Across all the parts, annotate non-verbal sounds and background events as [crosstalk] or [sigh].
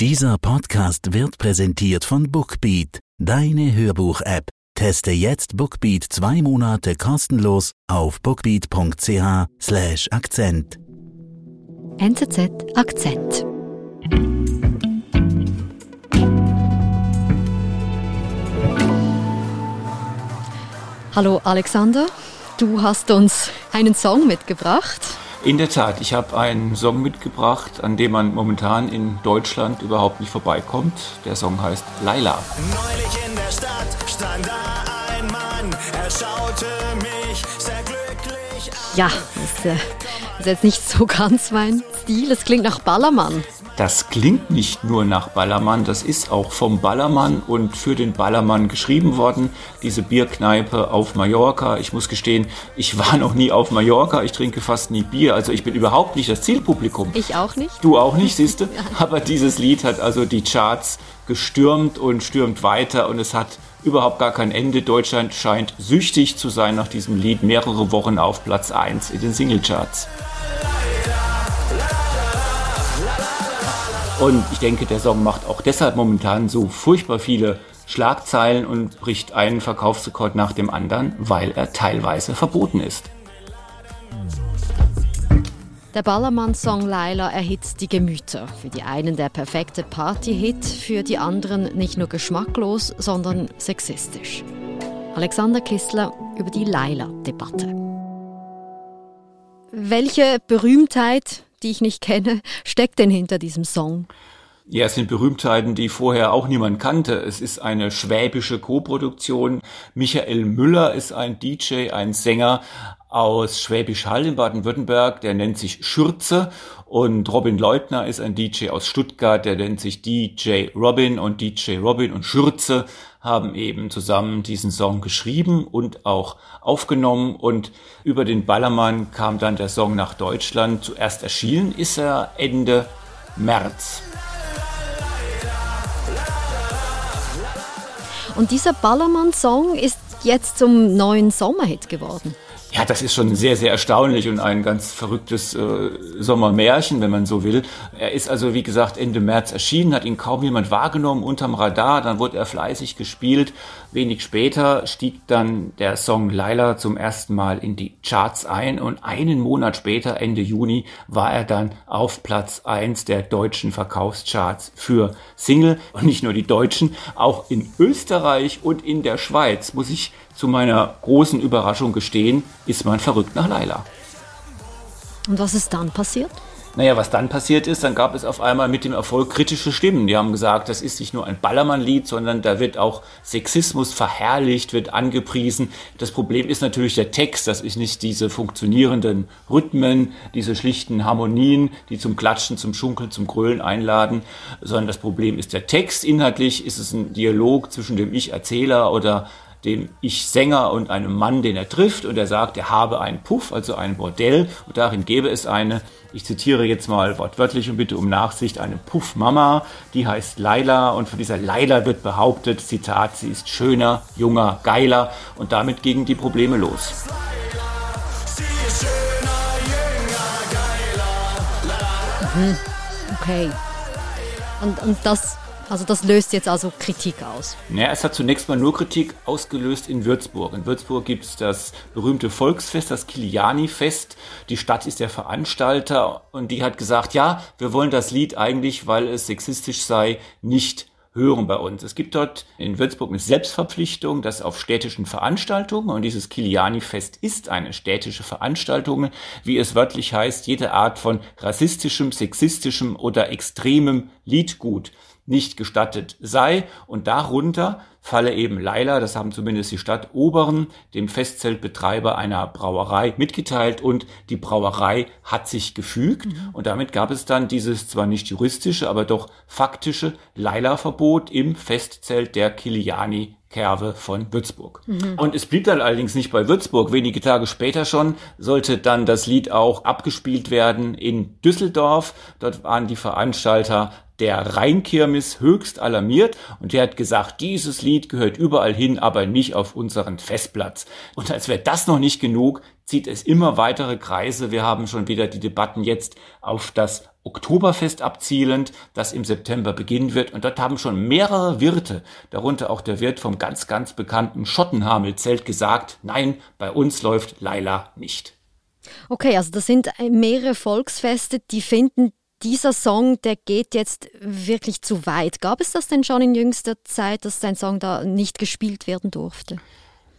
Dieser Podcast wird präsentiert von Bookbeat, deine Hörbuch-App. Teste jetzt Bookbeat zwei Monate kostenlos auf bookbeat.ch/slash Akzent. NZZ Akzent. Hallo Alexander, du hast uns einen Song mitgebracht. In der Tat, ich habe einen Song mitgebracht, an dem man momentan in Deutschland überhaupt nicht vorbeikommt. Der Song heißt Laila. Neulich in der Stadt stand da ein Mann, er schaute mich sehr glücklich an. Ja, das äh, ist jetzt nicht so ganz mein Stil. Es klingt nach Ballermann. Das klingt nicht nur nach Ballermann, das ist auch vom Ballermann und für den Ballermann geschrieben worden. Diese Bierkneipe auf Mallorca. Ich muss gestehen, ich war noch nie auf Mallorca. Ich trinke fast nie Bier. Also ich bin überhaupt nicht das Zielpublikum. Ich auch nicht. Du auch nicht, siehst du? [laughs] Aber dieses Lied hat also die Charts gestürmt und stürmt weiter und es hat überhaupt gar kein Ende. Deutschland scheint süchtig zu sein nach diesem Lied. Mehrere Wochen auf Platz 1 in den Singlecharts. Und ich denke, der Song macht auch deshalb momentan so furchtbar viele Schlagzeilen und bricht einen Verkaufsrekord nach dem anderen, weil er teilweise verboten ist. Der Ballermann-Song Laila erhitzt die Gemüter. Für die einen der perfekte Party-Hit, für die anderen nicht nur geschmacklos, sondern sexistisch. Alexander Kissler über die Laila-Debatte. Welche Berühmtheit, die ich nicht kenne, steckt denn hinter diesem Song? Ja, es sind Berühmtheiten, die vorher auch niemand kannte. Es ist eine schwäbische Koproduktion. Michael Müller ist ein DJ, ein Sänger aus Schwäbisch Hall in Baden-Württemberg, der nennt sich Schürze. Und Robin Leutner ist ein DJ aus Stuttgart, der nennt sich DJ Robin. Und DJ Robin und Schürze haben eben zusammen diesen Song geschrieben und auch aufgenommen. Und über den Ballermann kam dann der Song nach Deutschland. Zuerst erschienen ist er Ende März. Und dieser Ballermann-Song ist jetzt zum neuen Sommerhit geworden. Ja, das ist schon sehr, sehr erstaunlich und ein ganz verrücktes äh, Sommermärchen, wenn man so will. Er ist also, wie gesagt, Ende März erschienen, hat ihn kaum jemand wahrgenommen unterm Radar, dann wurde er fleißig gespielt. Wenig später stieg dann der Song Laila zum ersten Mal in die Charts ein und einen Monat später, Ende Juni, war er dann auf Platz eins der deutschen Verkaufscharts für Single. Und nicht nur die deutschen, auch in Österreich und in der Schweiz, muss ich zu meiner großen Überraschung gestehen, ist man verrückt nach Laila. Und was ist dann passiert? Naja, was dann passiert ist, dann gab es auf einmal mit dem Erfolg kritische Stimmen. Die haben gesagt, das ist nicht nur ein Ballermann-Lied, sondern da wird auch Sexismus verherrlicht, wird angepriesen. Das Problem ist natürlich der Text, das ist nicht diese funktionierenden Rhythmen, diese schlichten Harmonien, die zum Klatschen, zum Schunkeln, zum Grölen einladen, sondern das Problem ist der Text. Inhaltlich ist es ein Dialog zwischen dem Ich-Erzähler oder dem Ich-Sänger und einem Mann, den er trifft, und er sagt, er habe einen Puff, also ein Bordell, und darin gäbe es eine, ich zitiere jetzt mal wortwörtlich und bitte um Nachsicht, eine Puff-Mama, die heißt Laila, und von dieser Laila wird behauptet, Zitat, sie ist schöner, junger, geiler, und damit gingen die Probleme los. Geiler. Okay. Und, und das, also das löst jetzt also Kritik aus. Ja, es hat zunächst mal nur Kritik ausgelöst in Würzburg. In Würzburg gibt es das berühmte Volksfest, das Kiliani-Fest. Die Stadt ist der Veranstalter und die hat gesagt, ja, wir wollen das Lied eigentlich, weil es sexistisch sei, nicht hören bei uns. Es gibt dort in Würzburg eine Selbstverpflichtung, dass auf städtischen Veranstaltungen, und dieses Kiliani-Fest ist eine städtische Veranstaltung, wie es wörtlich heißt, jede Art von rassistischem, sexistischem oder extremem Liedgut nicht gestattet sei. Und darunter falle eben Leila, das haben zumindest die Stadt Oberen, dem Festzeltbetreiber einer Brauerei mitgeteilt und die Brauerei hat sich gefügt und damit gab es dann dieses zwar nicht juristische, aber doch faktische Leila-Verbot im Festzelt der Kiliani Kerve von Würzburg. Und es blieb dann allerdings nicht bei Würzburg. Wenige Tage später schon sollte dann das Lied auch abgespielt werden in Düsseldorf. Dort waren die Veranstalter der Rheinkirmes höchst alarmiert und der hat gesagt, dieses Lied gehört überall hin, aber nicht auf unseren Festplatz. Und als wäre das noch nicht genug, zieht es immer weitere Kreise. Wir haben schon wieder die Debatten jetzt auf das Oktoberfest abzielend, das im September beginnen wird. Und dort haben schon mehrere Wirte, darunter auch der Wirt vom ganz, ganz bekannten Schottenhamelzelt gesagt, nein, bei uns läuft Laila nicht. Okay, also das sind mehrere Volksfeste, die finden, dieser Song, der geht jetzt wirklich zu weit. Gab es das denn schon in jüngster Zeit, dass dein Song da nicht gespielt werden durfte?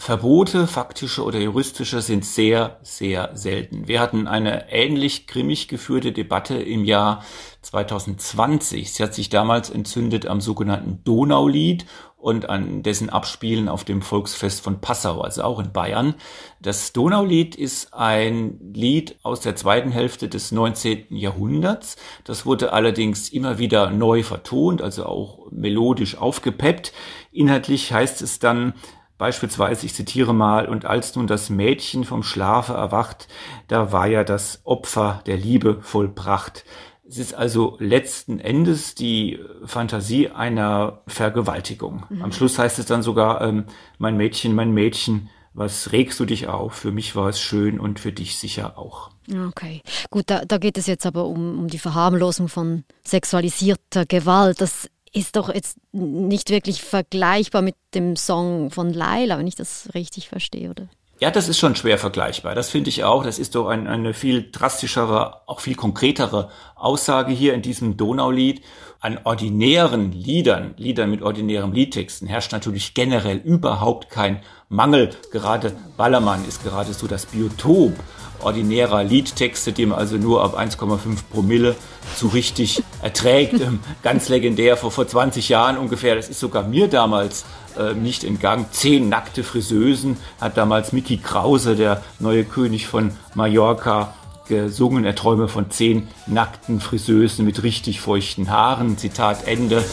Verbote, faktische oder juristische, sind sehr, sehr selten. Wir hatten eine ähnlich grimmig geführte Debatte im Jahr 2020. Sie hat sich damals entzündet am sogenannten Donaulied und an dessen Abspielen auf dem Volksfest von Passau, also auch in Bayern. Das Donaulied ist ein Lied aus der zweiten Hälfte des 19. Jahrhunderts. Das wurde allerdings immer wieder neu vertont, also auch melodisch aufgepeppt. Inhaltlich heißt es dann, Beispielsweise, ich zitiere mal, und als nun das Mädchen vom Schlafe erwacht, da war ja das Opfer der Liebe vollbracht. Es ist also letzten Endes die Fantasie einer Vergewaltigung. Mhm. Am Schluss heißt es dann sogar, ähm, mein Mädchen, mein Mädchen, was regst du dich auf? Für mich war es schön und für dich sicher auch. Okay, gut, da, da geht es jetzt aber um, um die Verharmlosung von sexualisierter Gewalt. Das ist doch jetzt nicht wirklich vergleichbar mit dem Song von Laila, wenn ich das richtig verstehe, oder? Ja, das ist schon schwer vergleichbar. Das finde ich auch. Das ist doch ein, eine viel drastischere, auch viel konkretere Aussage hier in diesem Donaulied. An ordinären Liedern, Liedern mit ordinären Liedtexten herrscht natürlich generell überhaupt kein Mangel. Gerade Ballermann ist gerade so das Biotop ordinärer Liedtexte, die man also nur ab 1,5 Promille so richtig [laughs] erträgt. Ähm, ganz legendär, vor, vor 20 Jahren ungefähr, das ist sogar mir damals äh, nicht entgangen. Zehn nackte Friseusen hat damals Mickey Krause, der neue König von Mallorca, gesungen. Er träume von zehn nackten Friseusen mit richtig feuchten Haaren. Zitat Ende.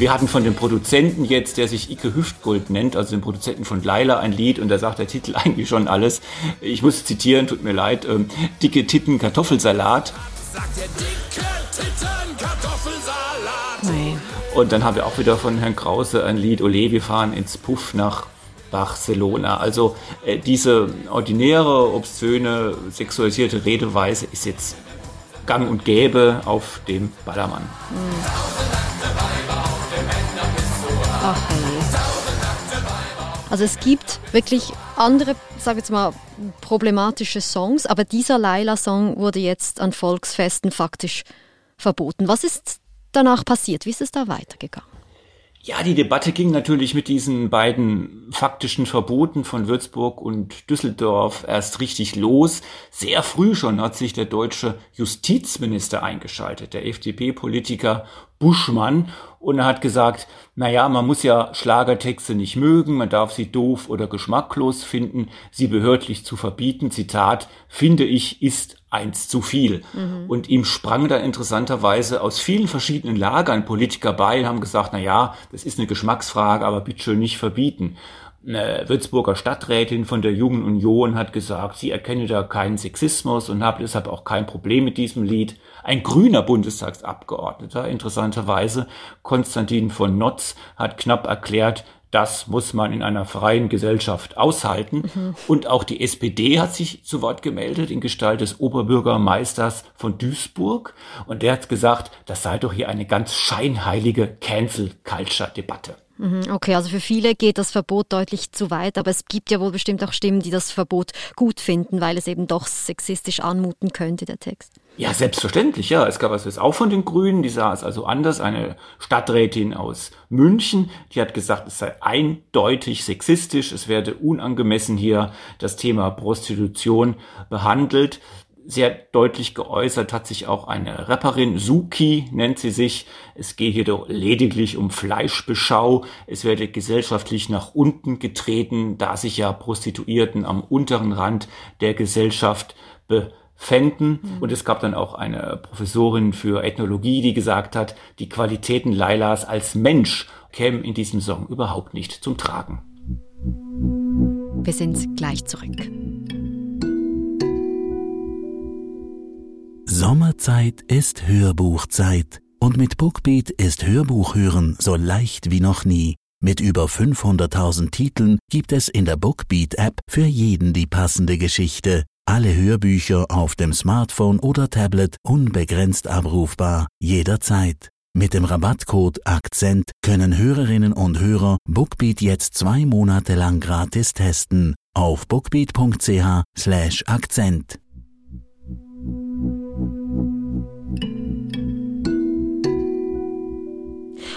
Wir hatten von dem Produzenten jetzt, der sich Ike Hüftgold nennt, also dem Produzenten von Laila, ein Lied und da sagt der Titel [laughs] eigentlich schon alles. Ich muss zitieren, tut mir leid, ähm, dicke Titten Kartoffelsalat. Sagt der dicke Titten Kartoffelsalat. Nee. Und dann haben wir auch wieder von Herrn Krause ein Lied, Ole, wir fahren ins Puff nach Barcelona. Also äh, diese ordinäre, obszöne, sexualisierte Redeweise ist jetzt gang und gäbe auf dem Ballermann. Mhm. Ach. Also es gibt wirklich andere, sage jetzt mal, problematische Songs, aber dieser Laila-Song wurde jetzt an Volksfesten faktisch verboten. Was ist danach passiert? Wie ist es da weitergegangen? Ja, die Debatte ging natürlich mit diesen beiden faktischen Verboten von Würzburg und Düsseldorf erst richtig los. Sehr früh schon hat sich der deutsche Justizminister eingeschaltet, der FDP-Politiker Buschmann, und er hat gesagt, na ja, man muss ja Schlagertexte nicht mögen, man darf sie doof oder geschmacklos finden, sie behördlich zu verbieten, Zitat, finde ich, ist eins zu viel. Mhm. Und ihm sprang da interessanterweise aus vielen verschiedenen Lagern Politiker bei und haben gesagt, na ja, das ist eine Geschmacksfrage, aber bitte schön nicht verbieten. Eine Würzburger Stadträtin von der Jungen Union hat gesagt, sie erkenne da keinen Sexismus und habe deshalb auch kein Problem mit diesem Lied. Ein grüner Bundestagsabgeordneter, interessanterweise, Konstantin von Notz, hat knapp erklärt, das muss man in einer freien Gesellschaft aushalten. Mhm. Und auch die SPD hat sich zu Wort gemeldet in Gestalt des Oberbürgermeisters von Duisburg. Und der hat gesagt, das sei doch hier eine ganz scheinheilige Cancel-Culture-Debatte. Mhm, okay, also für viele geht das Verbot deutlich zu weit, aber es gibt ja wohl bestimmt auch Stimmen, die das Verbot gut finden, weil es eben doch sexistisch anmuten könnte, der Text. Ja, selbstverständlich, ja. Es gab es auch von den Grünen, die sah es also anders. Eine Stadträtin aus München, die hat gesagt, es sei eindeutig sexistisch, es werde unangemessen hier das Thema Prostitution behandelt. Sehr deutlich geäußert hat sich auch eine Rapperin, Suki nennt sie sich. Es gehe hier doch lediglich um Fleischbeschau. Es werde gesellschaftlich nach unten getreten, da sich ja Prostituierten am unteren Rand der Gesellschaft befinden fänden. Mhm. Und es gab dann auch eine Professorin für Ethnologie, die gesagt hat, die Qualitäten Lailas als Mensch kämen in diesem Song überhaupt nicht zum Tragen. Wir sind gleich zurück. Sommerzeit ist Hörbuchzeit. Und mit Bookbeat ist Hörbuchhören so leicht wie noch nie. Mit über 500.000 Titeln gibt es in der Bookbeat-App für jeden die passende Geschichte. Alle Hörbücher auf dem Smartphone oder Tablet unbegrenzt abrufbar, jederzeit. Mit dem Rabattcode Akzent können Hörerinnen und Hörer Bookbeat jetzt zwei Monate lang gratis testen auf bookbeat.ch slash Akzent.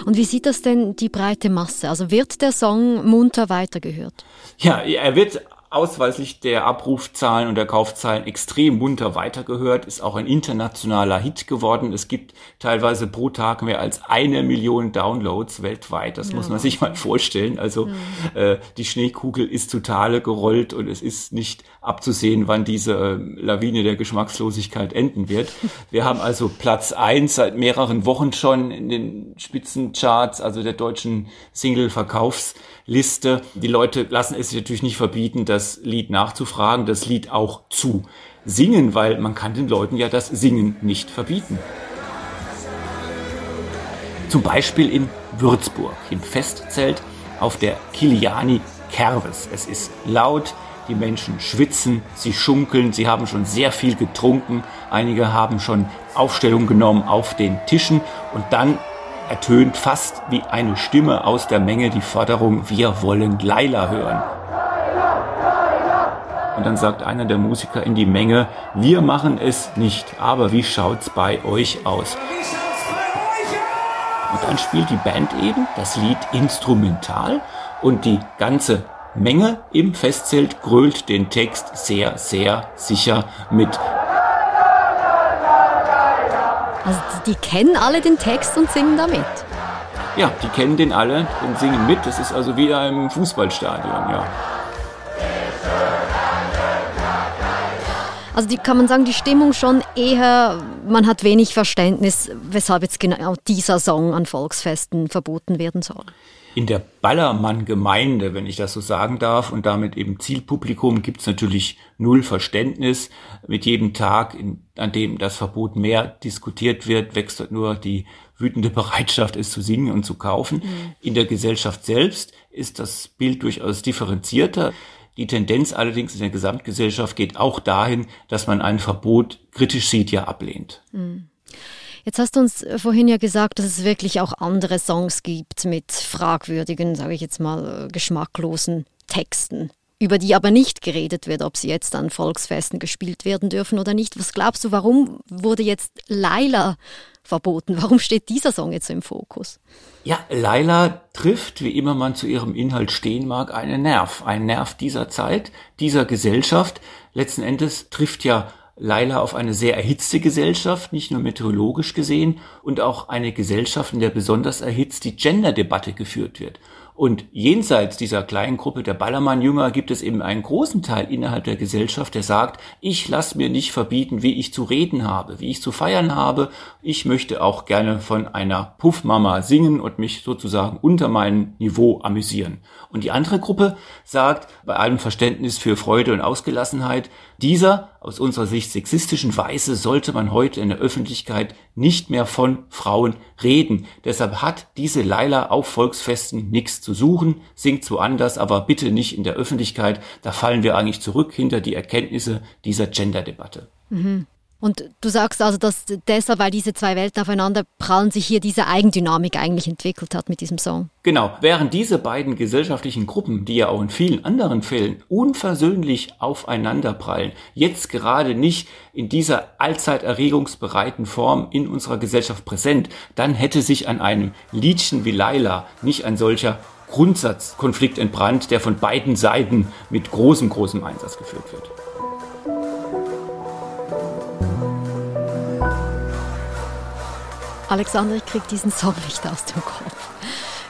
Und wie sieht das denn die breite Masse? Also wird der Song munter weitergehört? Ja, er wird ausweislich der Abrufzahlen und der Kaufzahlen extrem munter weitergehört, ist auch ein internationaler Hit geworden. Es gibt teilweise pro Tag mehr als eine Million Downloads weltweit. Das ja. muss man sich mal vorstellen. Also mhm. äh, die Schneekugel ist totale gerollt und es ist nicht abzusehen, wann diese äh, Lawine der Geschmackslosigkeit enden wird. Wir haben also Platz eins seit mehreren Wochen schon in den Spitzencharts, also der deutschen Single-Verkaufs Liste. Die Leute lassen es sich natürlich nicht verbieten, das Lied nachzufragen, das Lied auch zu singen, weil man kann den Leuten ja das Singen nicht verbieten. Zum Beispiel in Würzburg, im Festzelt auf der Kiliani Kerves. Es ist laut, die Menschen schwitzen, sie schunkeln, sie haben schon sehr viel getrunken, einige haben schon Aufstellung genommen auf den Tischen und dann ertönt fast wie eine Stimme aus der Menge die Forderung, wir wollen Laila hören. Und dann sagt einer der Musiker in die Menge, wir machen es nicht, aber wie schaut's bei euch aus? Und dann spielt die Band eben das Lied instrumental und die ganze Menge im Festzelt grölt den Text sehr, sehr sicher mit. Also die kennen alle den Text und singen damit. Ja, die kennen den alle und singen mit. Das ist also wie im Fußballstadion, ja. Also die kann man sagen, die Stimmung schon eher, man hat wenig Verständnis, weshalb jetzt genau dieser Song an Volksfesten verboten werden soll in der Ballermann-Gemeinde, wenn ich das so sagen darf, und damit eben Zielpublikum, gibt es natürlich null Verständnis. Mit jedem Tag, in, an dem das Verbot mehr diskutiert wird, wächst nur die wütende Bereitschaft, es zu singen und zu kaufen. Mhm. In der Gesellschaft selbst ist das Bild durchaus differenzierter. Die Tendenz allerdings in der Gesamtgesellschaft geht auch dahin, dass man ein Verbot kritisch sieht, ja ablehnt. Mhm. Jetzt hast du uns vorhin ja gesagt, dass es wirklich auch andere Songs gibt mit fragwürdigen, sage ich jetzt mal, äh, geschmacklosen Texten, über die aber nicht geredet wird, ob sie jetzt an Volksfesten gespielt werden dürfen oder nicht. Was glaubst du, warum wurde jetzt Laila verboten? Warum steht dieser Song jetzt im Fokus? Ja, Laila trifft, wie immer man zu ihrem Inhalt stehen mag, einen Nerv. Ein Nerv dieser Zeit, dieser Gesellschaft. Letzten Endes trifft ja Laila auf eine sehr erhitzte Gesellschaft, nicht nur meteorologisch gesehen, und auch eine Gesellschaft, in der besonders erhitzt die Gender-Debatte geführt wird. Und jenseits dieser kleinen Gruppe der Ballermann-Jünger gibt es eben einen großen Teil innerhalb der Gesellschaft, der sagt, ich lasse mir nicht verbieten, wie ich zu reden habe, wie ich zu feiern habe. Ich möchte auch gerne von einer Puffmama singen und mich sozusagen unter meinem Niveau amüsieren. Und die andere Gruppe sagt, bei allem Verständnis für Freude und Ausgelassenheit, dieser aus unserer Sicht sexistischen Weise sollte man heute in der Öffentlichkeit nicht mehr von Frauen reden. Deshalb hat diese Laila auf Volksfesten nichts zu suchen, singt woanders, aber bitte nicht in der Öffentlichkeit. Da fallen wir eigentlich zurück hinter die Erkenntnisse dieser Gender-Debatte. Mhm. Und du sagst also, dass deshalb, weil diese zwei Welten aufeinander prallen, sich hier diese Eigendynamik eigentlich entwickelt hat mit diesem Song. Genau, während diese beiden gesellschaftlichen Gruppen, die ja auch in vielen anderen Fällen unversöhnlich aufeinander prallen, jetzt gerade nicht in dieser allzeit erregungsbereiten Form in unserer Gesellschaft präsent, dann hätte sich an einem Liedchen wie Laila nicht ein solcher Grundsatzkonflikt entbrannt, der von beiden Seiten mit großem, großem Einsatz geführt wird. Alexander, ich kriege diesen Song nicht aus dem Kopf.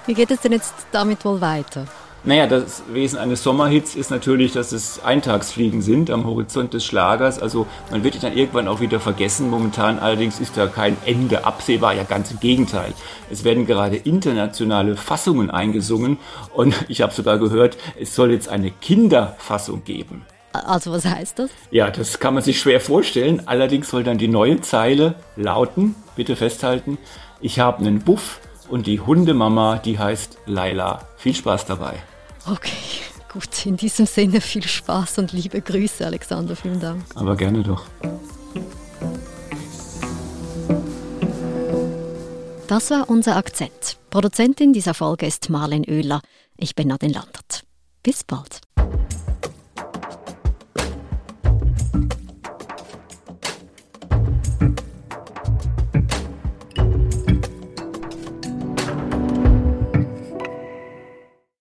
Wie geht es denn jetzt damit wohl weiter? Naja, das Wesen eines Sommerhits ist natürlich, dass es Eintagsfliegen sind am Horizont des Schlagers. Also man wird ihn dann irgendwann auch wieder vergessen. Momentan allerdings ist da kein Ende absehbar, ja ganz im Gegenteil. Es werden gerade internationale Fassungen eingesungen und [laughs] ich habe sogar gehört, es soll jetzt eine Kinderfassung geben. Also was heißt das? Ja, das kann man sich schwer vorstellen. Allerdings soll dann die neue Zeile lauten, bitte festhalten, ich habe einen Buff und die Hundemama, die heißt Laila. Viel Spaß dabei. Okay, gut. In diesem Sinne viel Spaß und liebe Grüße, Alexander. Vielen Dank. Aber gerne doch. Das war unser Akzent. Produzentin dieser Folge ist Marlen Oehler. Ich bin Nadine Landert. Bis bald.